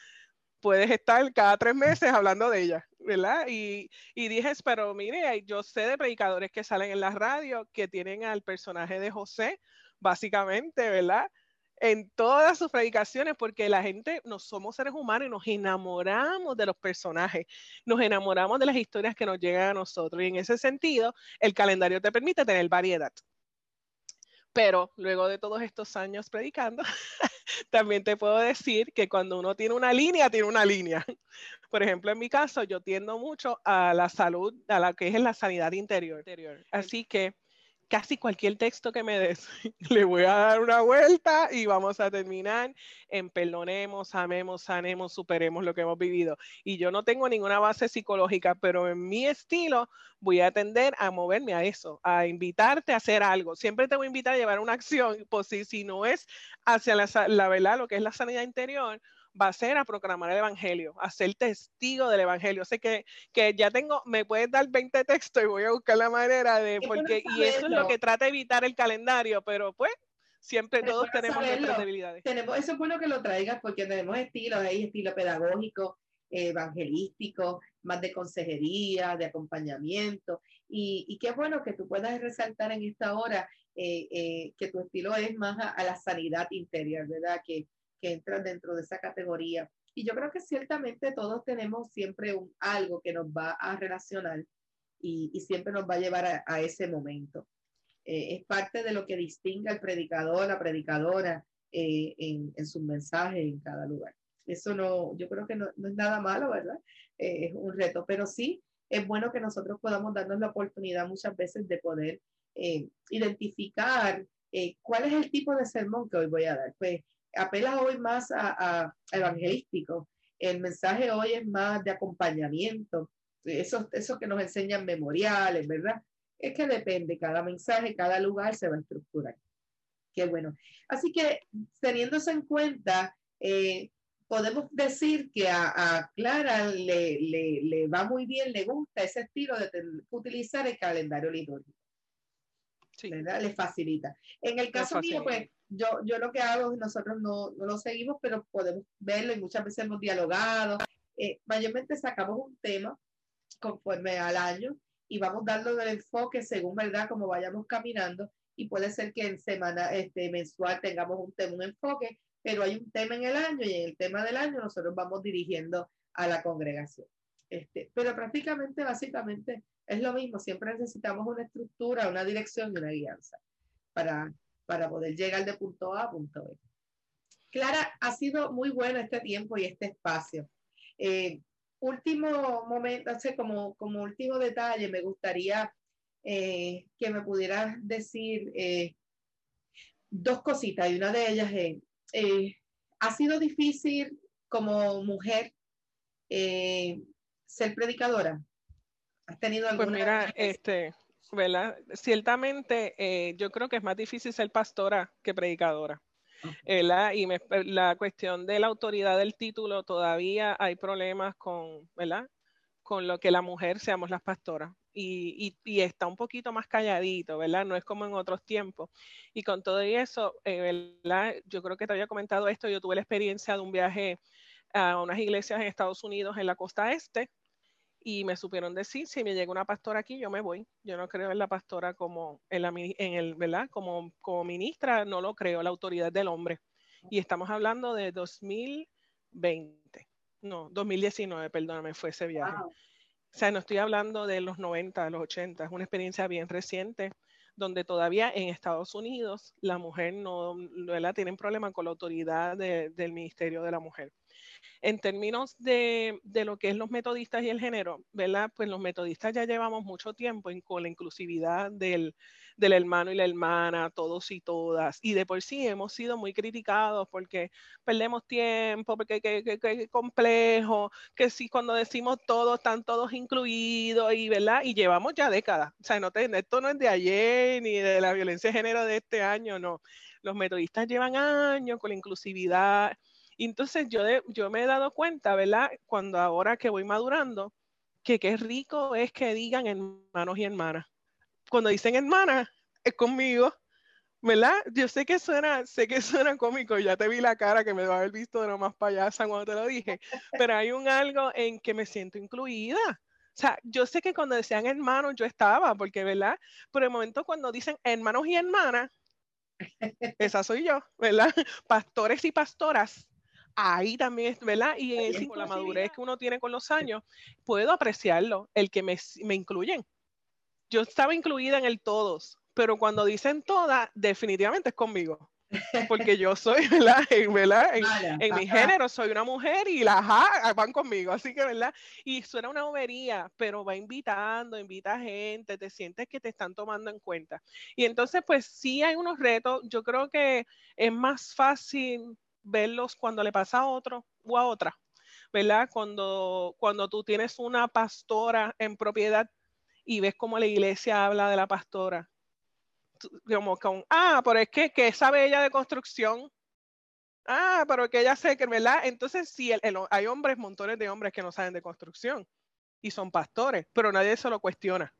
puedes estar cada tres meses hablando de ella, ¿verdad? Y, y dije, pero mire, yo sé de predicadores que salen en la radio que tienen al personaje de José, básicamente, ¿verdad? En todas sus predicaciones, porque la gente, no somos seres humanos y nos enamoramos de los personajes, nos enamoramos de las historias que nos llegan a nosotros. Y en ese sentido, el calendario te permite tener variedad. Pero luego de todos estos años predicando, también te puedo decir que cuando uno tiene una línea, tiene una línea. Por ejemplo, en mi caso, yo tiendo mucho a la salud, a la que es la sanidad interior. Así que casi cualquier texto que me des, le voy a dar una vuelta y vamos a terminar en perdonemos, amemos, sanemos, superemos lo que hemos vivido. Y yo no tengo ninguna base psicológica, pero en mi estilo voy a tender a moverme a eso, a invitarte a hacer algo. Siempre te voy a invitar a llevar una acción, pues si, si no es hacia la, la verdad, lo que es la sanidad interior, va a ser a proclamar el Evangelio, a ser testigo del Evangelio. Sé que, que ya tengo, me puedes dar 20 textos y voy a buscar la manera de, porque, y eso es lo que trata de evitar el calendario, pero pues siempre todos tenemos nuestras debilidades. Tenemos, eso es bueno que lo traigas porque tenemos estilos, hay estilo pedagógico, evangelístico, más de consejería, de acompañamiento, y, y qué bueno que tú puedas resaltar en esta hora eh, eh, que tu estilo es más a, a, la sanidad interior, ¿verdad? Que, que entran dentro de esa categoría. Y yo creo que ciertamente todos tenemos siempre un, algo que nos va a relacionar y, y siempre nos va a llevar a, ese momento. Eh, es parte de lo que distingue al predicador, la predicadora eh, en, en sus mensajes en cada lugar. Eso no, yo creo que no, no es nada malo, ¿verdad? Eh, es un reto, pero sí es bueno que nosotros podamos darnos la oportunidad muchas veces de poder identificar cuál es el tipo de sermón que hoy voy a dar. Pues apela hoy más a, evangelístico. El mensaje hoy es más de acompañamiento. Eso, eso que nos enseñan memoriales, ¿verdad? Es que depende, cada mensaje, cada lugar se va a estructurar. Qué bueno. Así que teniéndose en cuenta, eh, podemos decir que a, Clara le, le, le, va muy bien, le gusta ese estilo de utilizar el calendario litúrgico. Sí. ¿verdad? Le facilita. En el caso mío, pues yo, yo lo que hago, nosotros no, no lo seguimos, pero podemos verlo y muchas veces hemos dialogado. Eh, mayormente sacamos un tema conforme al año y vamos dando el enfoque según, ¿verdad?, como vayamos caminando. Y puede ser que en semana este, mensual tengamos un tema, un enfoque, pero hay un tema en el año y en el tema del año nosotros vamos dirigiendo a la congregación. Este, pero prácticamente, básicamente, es lo mismo. Siempre necesitamos una estructura, una dirección y una guianza para para poder llegar de punto A a punto B. Clara, ha sido muy bueno este tiempo y este espacio. Eh, último momento, como, como último detalle, me gustaría eh, que me pudieras decir eh, dos cositas y una de ellas es, ¿ha sido difícil como mujer ser predicadora? ¿Has tenido pues alguna? Pues mira, este, ¿verdad? Ciertamente, eh, yo creo que es más difícil ser pastora que predicadora. ¿verdad? Y la cuestión de la autoridad del título, todavía hay problemas con, ¿verdad? Con lo que la mujer seamos las pastoras. y, está un poquito más calladito, ¿verdad? No es como en otros tiempos. Y con todo eso, eh, ¿verdad? Yo creo que te había comentado esto, yo tuve la experiencia de un viaje a unas iglesias en Estados Unidos en la costa este y me supieron decir, si me llega una pastora aquí, yo me voy. Yo no creo en la pastora como, en, la, en el, ¿verdad? Como, como ministra, no lo creo, la autoridad del hombre. Y estamos hablando de 2020, no, 2019, perdóname, fue ese viaje. O sea, no estoy hablando de los 90, los 80, es una experiencia bien reciente donde todavía en Estados Unidos la mujer no, ¿verdad? tienen problema con la autoridad del Ministerio de la Mujer. En términos de, lo que es los metodistas y el género, ¿verdad? Pues los metodistas ya llevamos mucho tiempo con la inclusividad del, hermano y la hermana, todos y todas. Y de por sí hemos sido muy criticados porque perdemos tiempo, porque es complejo, que si cuando decimos todos, están todos incluidos, y ¿verdad? Y llevamos ya décadas. O sea, no esto no es de ayer ni de la violencia de género de este año, no. Los metodistas llevan años con la inclusividad entonces yo, yo me he dado cuenta, ¿verdad? Cuando ahora que voy madurando, que qué rico es que digan hermanos y hermanas. Cuando dicen hermanas, es conmigo, ¿verdad? Yo sé que suena, sé que suena cómico, ya te vi la cara que me va a haber visto de lo más payasa cuando te lo dije, pero hay un algo en que me siento incluida. O sea, yo sé que cuando decían hermanos yo estaba, porque, ¿verdad? Por el momento cuando dicen hermanos y hermanas, esa soy yo, ¿verdad? Pastores y pastoras, ahí también, ¿verdad? Y en la madurez que uno tiene con los años, puedo apreciarlo, el que me, me incluyen. Yo estaba incluida en el todos, pero cuando dicen todas, definitivamente es conmigo. Porque yo soy, ¿verdad? En, ¿verdad? en, mi género soy una mujer y las van conmigo, así que, ¿verdad? Y suena una bobería, pero va invitando, invita gente, te sientes que te están tomando en cuenta. Y entonces, pues sí hay unos retos, yo creo que es más fácil verlos cuando le pasa a otro o a otra, ¿verdad? Cuando, cuando tú tienes una pastora en propiedad y ves cómo la iglesia habla de la pastora, como con, ah, pero es que, que sabe ella de construcción, ah, pero que ella sé que, ¿verdad? Entonces, sí, hay hombres, montones de hombres que no saben de construcción y son pastores, pero nadie se lo cuestiona.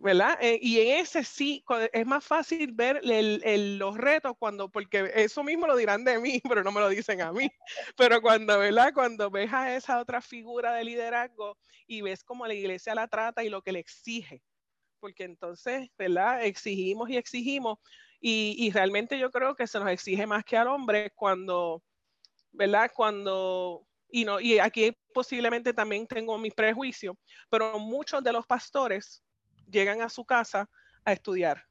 ¿Verdad? Eh, y en ese sí, es más fácil ver los retos cuando, porque eso mismo lo dirán de mí, pero no me lo dicen a mí. Pero cuando, ¿verdad? Cuando ves a esa otra figura de liderazgo y ves cómo la iglesia la trata y lo que le exige, porque entonces, ¿verdad? Exigimos y exigimos y, y realmente yo creo que se nos exige más que al hombre cuando, ¿verdad? Cuando y no y aquí posiblemente también tengo mis prejuicios, pero muchos de los pastores llegan a su casa a estudiar.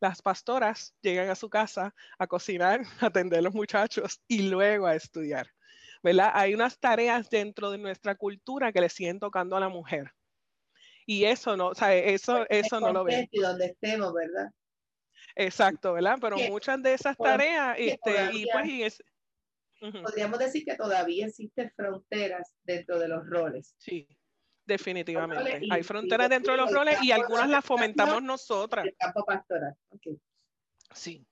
Las pastoras llegan a su casa a cocinar, a atender a los muchachos y luego a estudiar. ¿verdad? Hay unas tareas dentro de nuestra cultura que le siguen tocando a la mujer. Y eso no, o sea, eso, eso no lo ve. Y donde estemos, ¿verdad? Exacto, ¿verdad? Pero muchas de esas tareas, este, y pues, podríamos decir que todavía existen fronteras dentro de los roles. Sí, Definitivamente. Hay fronteras dentro de los roles y algunas las fomentamos nosotras. El campo pastoral. Sí,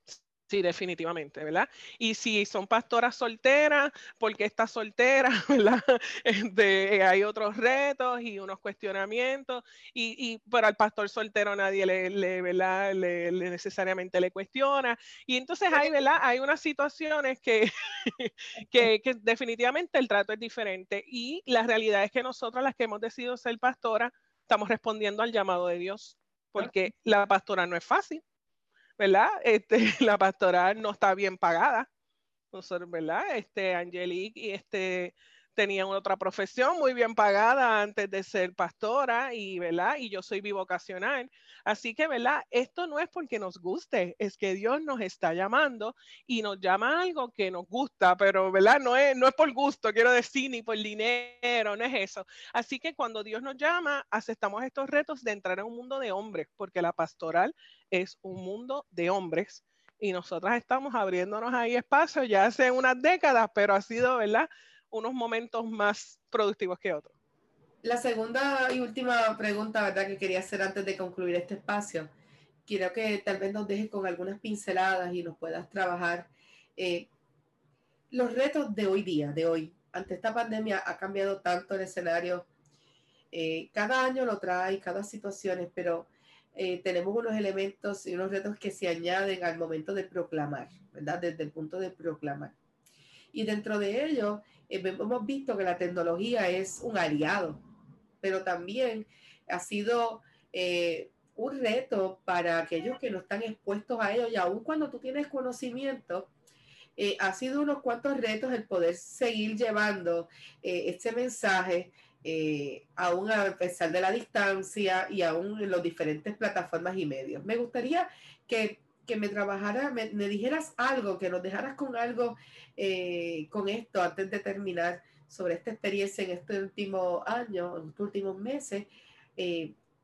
Sí, definitivamente, ¿verdad? Y si son pastoras solteras, porque está soltera, ¿verdad? Este, hay otros retos y unos cuestionamientos, y, y pero al pastor soltero nadie le, ¿verdad? Le, necesariamente le cuestiona. Y entonces hay, ¿verdad? Hay unas situaciones que, que, que definitivamente el trato es diferente. Y la realidad es que nosotras, las que hemos decidido ser pastoras, estamos respondiendo al llamado de Dios, porque la pastora no es fácil ¿verdad? Este, la pastoral no está bien pagada. Nosotros, ¿verdad? Este, Angelique y este, tenían otra profesión muy bien pagada antes de ser pastora y, ¿verdad? Y yo soy bivocacional. Así que, ¿verdad? Esto no es porque nos guste, es que Dios nos está llamando y nos llama algo que nos gusta, pero, ¿verdad? No es, no es por gusto, quiero decir, ni por dinero, no es eso. Así que cuando Dios nos llama, aceptamos estos retos de entrar en un mundo de hombres, porque la pastoral es un mundo de hombres y nosotras estamos abriéndonos ahí espacio ya hace unas décadas, pero ha sido, ¿verdad? Unos momentos más productivos que otros. La segunda y última pregunta, ¿verdad? Que quería hacer antes de concluir este espacio. Quiero que tal vez nos dejes con algunas pinceladas y nos puedas trabajar. Eh, los retos de hoy día, de hoy, ante esta pandemia, ha cambiado tanto el escenario Eh, cada año lo trae, cada situación, pero eh, tenemos unos elementos y unos retos que se añaden al momento de proclamar, ¿verdad? Desde el punto de proclamar. Y dentro de ello, hemos visto que la tecnología es un aliado, pero también ha sido un reto para aquellos que no están expuestos a ello y aun cuando tú tienes conocimiento, eh, ha sido unos cuantos retos el poder seguir llevando eh, este mensaje, eh, aún a pesar de la distancia y aún en las diferentes plataformas y medios. Me gustaría que, me trabajara, me, dijeras algo, que nos dejaras con algo con esto antes de terminar sobre esta experiencia en este último año, en estos últimos meses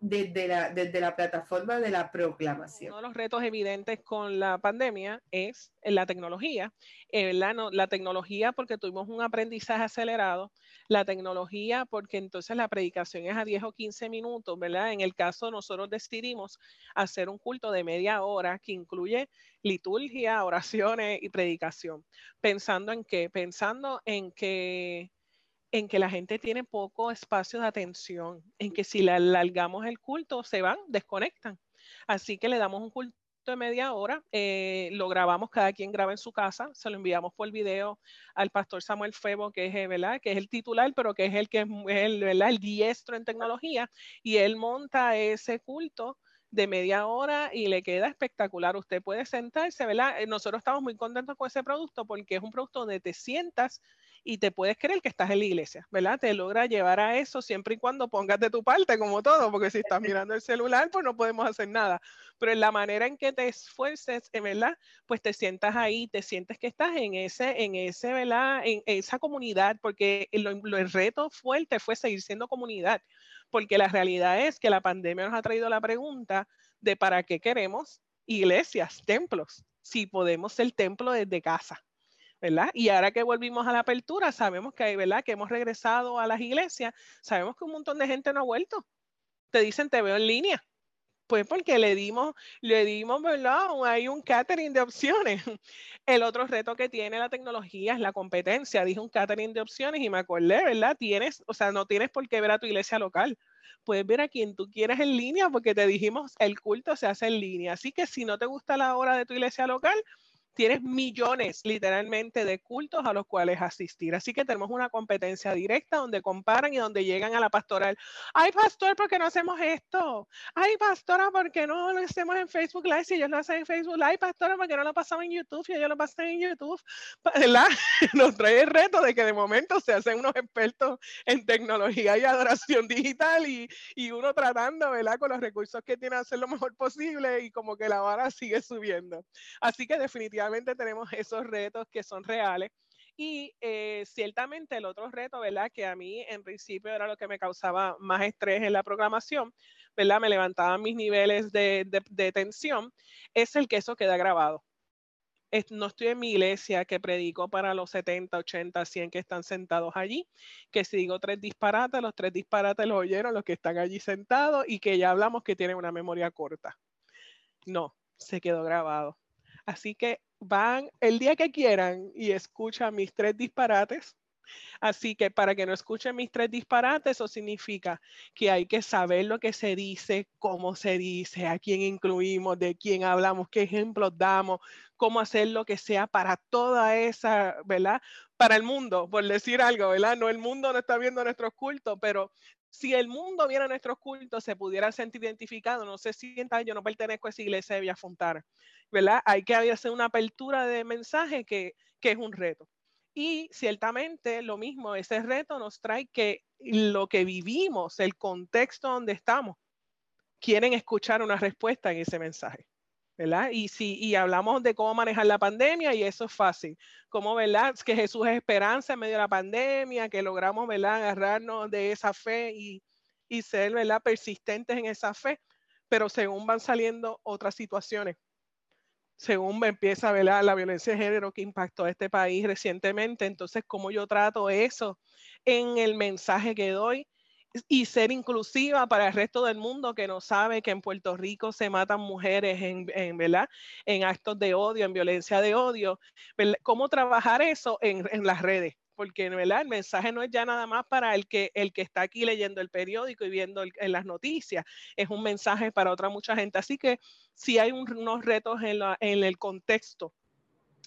desde la, la plataforma de la proclamación. Uno de los retos evidentes con la pandemia es la tecnología, eh, la tecnología porque tuvimos un aprendizaje acelerado, la tecnología porque entonces la predicación es a 10 o 15 minutos, ¿verdad? En el caso nosotros decidimos hacer un culto de media hora que incluye liturgia, oraciones y predicación. Pensando en qué? Pensando en que en que la gente tiene poco espacio de atención, en que si le alargamos el culto, se van, desconectan. Así que le damos un culto de media hora, eh, lo grabamos, cada quien graba en su casa, se lo enviamos por video al pastor Samuel Febo, que es, es el titular, pero que es el que es el diestro en tecnología, y él monta ese culto de media hora y le queda espectacular. Usted puede sentarse, ¿verdad? Eh, nosotros estamos muy contentos con ese producto porque es un producto donde te sientas y te puedes creer que estás en la iglesia, ¿verdad? Te logra llevar a eso siempre y cuando pongas de tu parte, como todo, porque si estás mirando el celular, pues no podemos hacer nada. Pero en la manera en que te esfuerces, eh, ¿verdad? Pues te sientas ahí, te sientes que estás en ese, en ese, ¿verdad? En esa comunidad, porque el reto fuerte fue seguir siendo comunidad, porque la realidad es que la pandemia nos ha traído la pregunta de para qué queremos iglesias, templos, si podemos ser templo desde casa. ¿Verdad? Y ahora que volvimos a la apertura, sabemos que, ¿verdad? Que hemos regresado a las iglesias, sabemos que un montón de gente no ha vuelto. Te dicen, te veo en línea. Pues porque le dimos, le dimos, ¿verdad? Hay un catering de opciones. El otro reto que tiene la tecnología es la competencia. Dije un catering de opciones y me acordé, ¿verdad? Tienes, o sea, no tienes por qué ver a tu iglesia local. Puedes ver a quien tú quieras en línea porque te dijimos, el culto se hace en línea. Así que si no te gusta la hora de tu iglesia local, tienes millones literalmente de cultos a los cuales asistir. Así que tenemos una competencia directa donde comparan y donde llegan a la pastoral. Ay, pastor, ¿por qué no hacemos esto? Ay, pastora, ¿por qué no lo hacemos en Facebook Live si ellos lo hacen en Facebook Live? Pastora, ¿por qué no lo pasamos en YouTube si ellos lo pasan en YouTube? ¿Verdad? Nos trae el reto de que de momento se hacen unos expertos en tecnología y adoración digital y, y uno tratando, ¿verdad? Con los recursos que tiene hacer lo mejor posible y como que la vara sigue subiendo. Así que definitivamente tenemos esos retos que son reales. Y eh, ciertamente el otro reto, ¿verdad? Que a mí en principio era lo que me causaba más estrés en la programación, ¿verdad? Me levantaban mis niveles de, de, tensión, es el que eso queda grabado. no estoy en mi iglesia que predico para los 70, 80, 100 que están sentados allí, que si digo tres disparates, los tres disparates los oyeron los que están allí sentados y que ya hablamos que tienen una memoria corta. No, se quedó grabado. Así que van el día que quieran y escuchan mis tres disparates. Así que para que no escuchen mis tres disparates, eso significa que hay que saber lo que se dice, cómo se dice, a quién incluimos, de quién hablamos, qué ejemplos damos, cómo hacer lo que sea para toda esa, ¿verdad? Para el mundo, por decir algo, ¿verdad? No el mundo no está viendo nuestros cultos, pero si el mundo viera nuestros cultos, se pudiera sentir identificado, no se sienta, yo no pertenezco a esa iglesia de Villa ¿verdad? Hay que hacer una apertura de mensaje que, que es un reto. Y ciertamente lo mismo, ese reto nos trae que lo que vivimos, el contexto donde estamos, quieren escuchar una respuesta en ese mensaje. ¿Verdad? Y si y hablamos de cómo manejar la pandemia y eso es fácil. Cómo, ¿verdad? Que Jesús es esperanza en medio de la pandemia, que logramos, ¿verdad? Agarrarnos de esa fe y, y ser, ¿verdad? Persistentes en esa fe, pero según van saliendo otras situaciones, según me empieza, ¿verdad? La violencia de género que impactó a este país recientemente, entonces, ¿cómo yo trato eso en el mensaje que doy? Y ser inclusiva para el resto del mundo que no sabe que en Puerto Rico se matan mujeres en, en ¿verdad? en actos de odio, en violencia de odio. ¿Cómo trabajar eso en, en, las redes? porque ¿verdad? el mensaje no es ya nada más para el que, el que está aquí leyendo el periódico y viendo en las noticias, es un mensaje para otra mucha gente. Así que sí hay unos retos en, en el contexto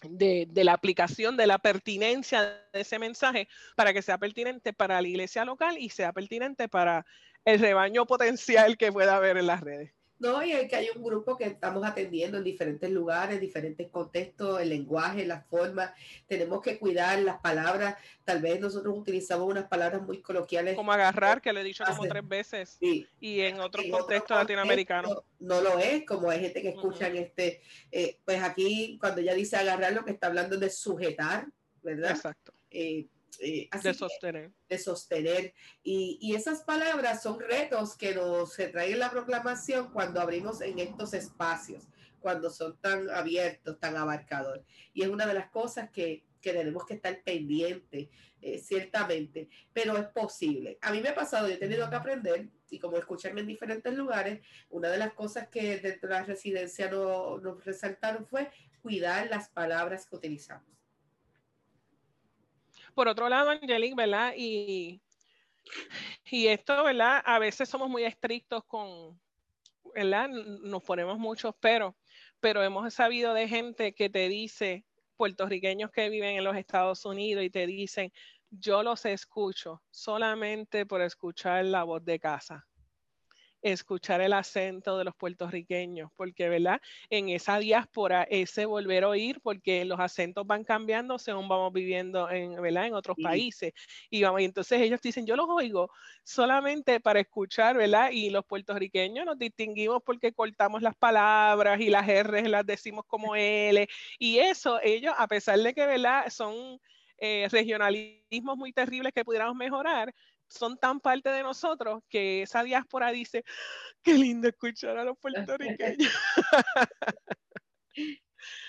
de, de, la aplicación, de la pertinencia de ese mensaje para que sea pertinente para la iglesia local y sea pertinente para el rebaño potencial que pueda haber en las redes. No, y hay que hay un grupo que estamos atendiendo en diferentes lugares, diferentes contextos, el lenguaje, la forma. Tenemos que cuidar las palabras. Tal vez nosotros utilizamos unas palabras muy coloquiales. Como agarrar, que lo he dicho como tres veces. Y en otros contextos latinoamericanos. No lo es, como hay gente que escucha en este. Eh, pues aquí, cuando ella dice agarrar, lo que está hablando de sujetar, ¿verdad? Exacto. Eh, eh, de sostener. de sostener. Y, y, esas palabras son retos que nos se traen la proclamación cuando abrimos en estos espacios, cuando son tan abiertos, tan abarcadores. Y es una de las cosas que, que tenemos que estar pendientes, eh, ciertamente, pero es posible. A mí me ha pasado, yo he tenido que aprender, y como escuchan en diferentes lugares, una de las cosas que dentro de la residencia no, nos resaltaron fue cuidar las palabras que utilizamos por otro lado, Angelique, ¿verdad? Y, y esto, ¿verdad? A veces somos muy estrictos con, ¿verdad? Nos ponemos muchos pero, pero hemos sabido de gente que te dice, puertorriqueños que viven en los Estados Unidos y te dicen, yo los escucho solamente por escuchar la voz de casa escuchar el acento de los puertorriqueños, porque, ¿verdad? En esa diáspora, ese volver a oír, porque los acentos van cambiando según vamos viviendo en, ¿verdad? En otros países. Y, vamos, y entonces ellos dicen, yo los oigo solamente para escuchar, ¿verdad? Y los puertorriqueños nos distinguimos porque cortamos las palabras y las R las decimos como L. Y eso, ellos, a pesar de que, ¿verdad? Son... Eh, regionalismos muy terribles que pudiéramos mejorar, son tan parte de nosotros que esa diáspora dice, qué lindo escuchar a los puertorriqueños.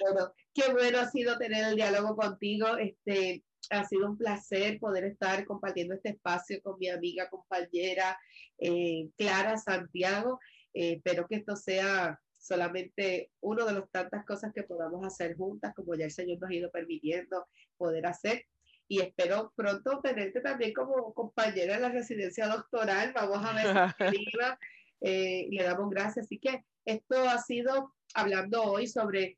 bueno, qué bueno ha sido tener el diálogo contigo. Este, ha sido un placer poder estar compartiendo este espacio con mi amiga, compañera eh, Clara Santiago. Eh, espero que esto sea solamente uno de las tantas cosas que podamos hacer juntas, como ya el Señor nos ha ido permitiendo poder hacer y espero pronto tenerte también como compañera en la residencia doctoral. Vamos a ver si. Eh, le damos gracias. Así que esto ha sido hablando hoy sobre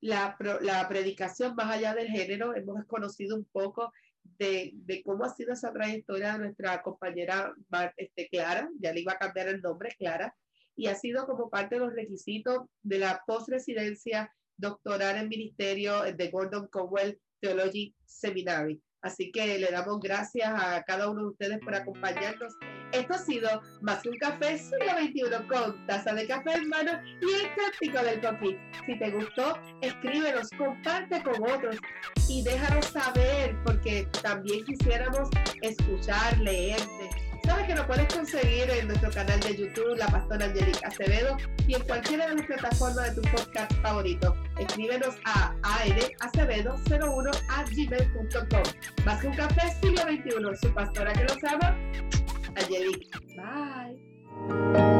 la, la predicación más allá del género. Hemos conocido un poco de, de, cómo ha sido esa trayectoria de nuestra compañera este, Clara, ya le iba a cambiar el nombre, Clara, y ha sido como parte de los requisitos de la post-residencia doctoral en ministerio de Gordon Conwell Theology Seminary. Así que le damos gracias a cada uno de ustedes por acompañarnos. Esto ha sido Más que un café siglo XXI con taza de café en mano y el práctico del coffee. Si te gustó, escríbenos, comparte con otros y déjanos saber porque también quisiéramos escuchar, leerte Sabes que lo puedes conseguir en nuestro canal de YouTube, La Pastora Angelica Acevedo, y en cualquiera de las plataformas de tu podcast favorito. Escríbenos a aedacevedo01 a gmail.com. Más que un café siglo XXI, su pastora que los ama, Angelica. Bye.